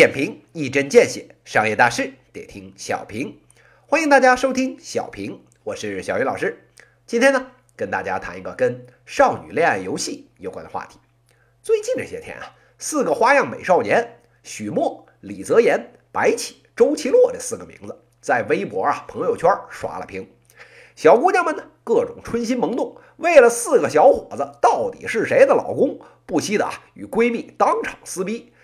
点评，一针见血，商业大事得听小平。欢迎大家收听小平，我是小鱼老师。今天呢，跟大家谈一个跟少女恋爱游戏有关的话题。最近这些天啊，四个花样美少年许墨、李泽言、白起、周奇洛这四个名字在微博啊、朋友圈刷了屏。小姑娘们呢，各种春心萌动，为了四个小伙子到底是谁的老公，不惜的啊与闺蜜当场撕逼。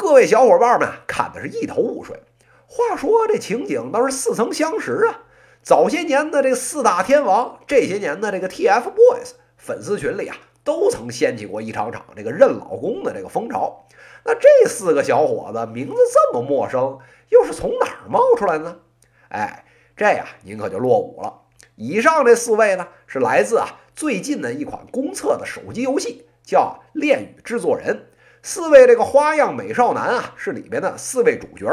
各位小伙伴们看的是一头雾水。话说这情景倒是似曾相识啊！早些年的这四大天王，这些年的这个 TFBOYS 粉丝群里啊，都曾掀起过一场场这个认老公的这个风潮。那这四个小伙子名字这么陌生，又是从哪儿冒出来的呢？哎，这呀您可就落伍了。以上这四位呢，是来自啊最近的一款公测的手机游戏，叫《恋与制作人》。四位这个花样美少男啊，是里边的四位主角。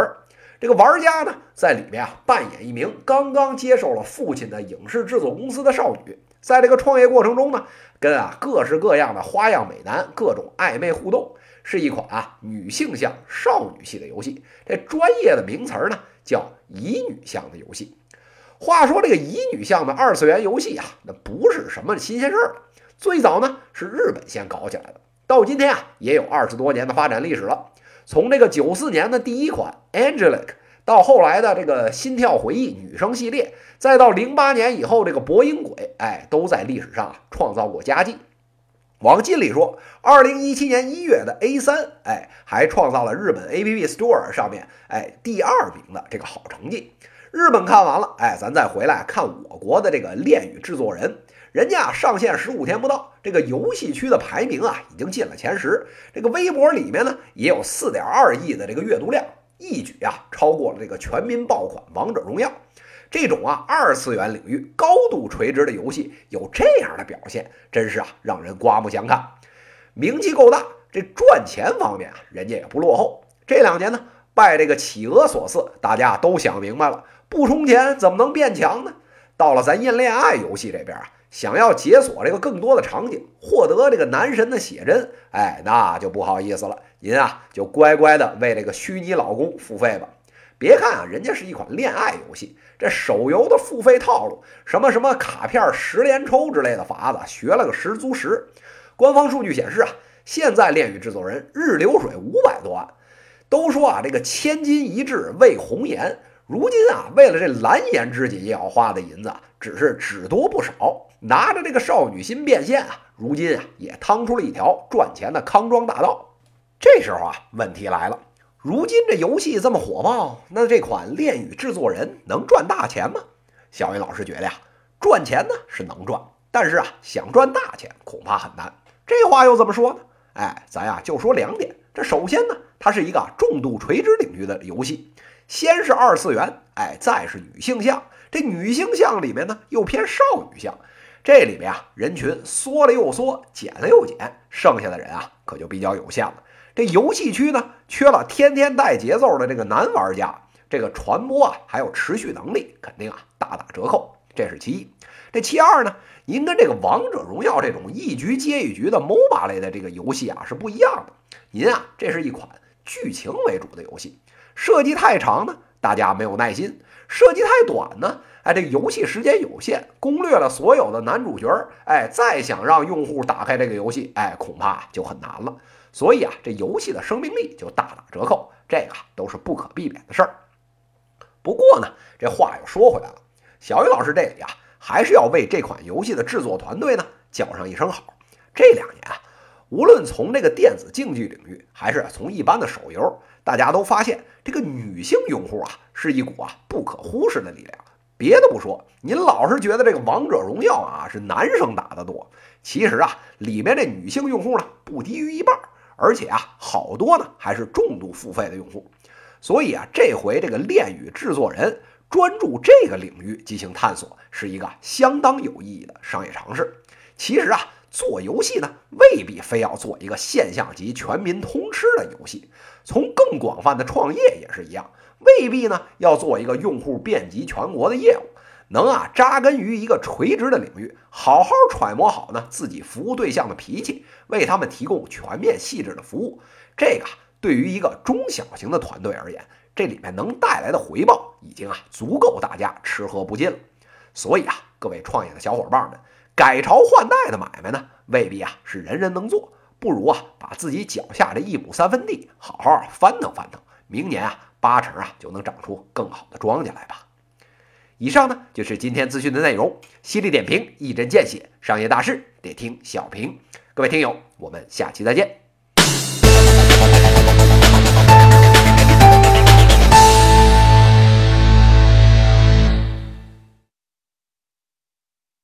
这个玩家呢，在里面啊扮演一名刚刚接受了父亲的影视制作公司的少女，在这个创业过程中呢，跟啊各式各样的花样美男各种暧昧互动，是一款啊女性向少女系的游戏。这专业的名词儿呢，叫乙女向的游戏。话说这个乙女向的二次元游戏啊，那不是什么新鲜事儿，最早呢是日本先搞起来的。到今天啊，也有二十多年的发展历史了。从这个九四年的第一款《Angelic》，到后来的这个《心跳回忆》女生系列，再到零八年以后这个《博音鬼》，哎，都在历史上创造过佳绩。往近里说，二零一七年一月的 A 三，哎，还创造了日本 App Store 上面哎第二名的这个好成绩。日本看完了，哎，咱再回来看我国的这个《恋与制作人》。人家上线十五天不到，这个游戏区的排名啊，已经进了前十。这个微博里面呢，也有四点二亿的这个阅读量，一举啊超过了这个全民爆款《王者荣耀》。这种啊二次元领域高度垂直的游戏有这样的表现，真是啊让人刮目相看。名气够大，这赚钱方面啊，人家也不落后。这两年呢，拜这个企鹅所赐，大家都想明白了，不充钱怎么能变强呢？到了咱印恋爱游戏这边啊。想要解锁这个更多的场景，获得这个男神的写真，哎，那就不好意思了，您啊就乖乖的为这个虚拟老公付费吧。别看啊，人家是一款恋爱游戏，这手游的付费套路，什么什么卡片十连抽之类的法子，学了个十足十。官方数据显示啊，现在恋与制作人日流水五百多万。都说啊，这个千金一掷为红颜，如今啊，为了这蓝颜知己要花的银子，只是只多不少。拿着这个少女心变现啊，如今啊也趟出了一条赚钱的康庄大道。这时候啊，问题来了，如今这游戏这么火爆，那这款《恋与制作人》能赚大钱吗？小云老师觉得呀，赚钱呢是能赚，但是啊，想赚大钱恐怕很难。这话又怎么说呢？哎，咱呀就说两点。这首先呢，它是一个重度垂直领域的游戏，先是二次元，哎，再是女性向。这女性向里面呢，又偏少女向。这里面啊，人群缩了又缩，减了又减，剩下的人啊，可就比较有限了。这游戏区呢，缺了天天带节奏的这个男玩家，这个传播啊，还有持续能力，肯定啊大打折扣。这是其一。这其二呢，您跟这个王者荣耀这种一局接一局的 MOBA 类的这个游戏啊是不一样的。您啊，这是一款剧情为主的游戏，设计太长呢，大家没有耐心；设计太短呢。哎，这游戏时间有限，攻略了所有的男主角哎，再想让用户打开这个游戏，哎，恐怕就很难了。所以啊，这游戏的生命力就大打折扣，这个都是不可避免的事儿。不过呢，这话又说回来了，小雨老师这里啊，还是要为这款游戏的制作团队呢叫上一声好。这两年啊，无论从这个电子竞技领域，还是从一般的手游，大家都发现这个女性用户啊，是一股啊不可忽视的力量。别的不说，您老是觉得这个王者荣耀啊是男生打的多，其实啊里面这女性用户呢不低于一半，而且啊好多呢还是重度付费的用户。所以啊这回这个恋与制作人专注这个领域进行探索，是一个相当有意义的商业尝试。其实啊做游戏呢未必非要做一个现象级全民通吃的游戏，从更广泛的创业也是一样。未必呢，要做一个用户遍及全国的业务，能啊扎根于一个垂直的领域，好好揣摩好呢自己服务对象的脾气，为他们提供全面细致的服务。这个对于一个中小型的团队而言，这里面能带来的回报已经啊足够大家吃喝不尽了。所以啊，各位创业的小伙伴们，改朝换代的买卖呢，未必啊是人人能做，不如啊把自己脚下这一亩三分地好好翻腾翻腾，明年啊八成啊就能长出更好的庄稼来吧。以上呢就是今天资讯的内容，犀利点评，一针见血，商业大事得听小平。各位听友，我们下期再见。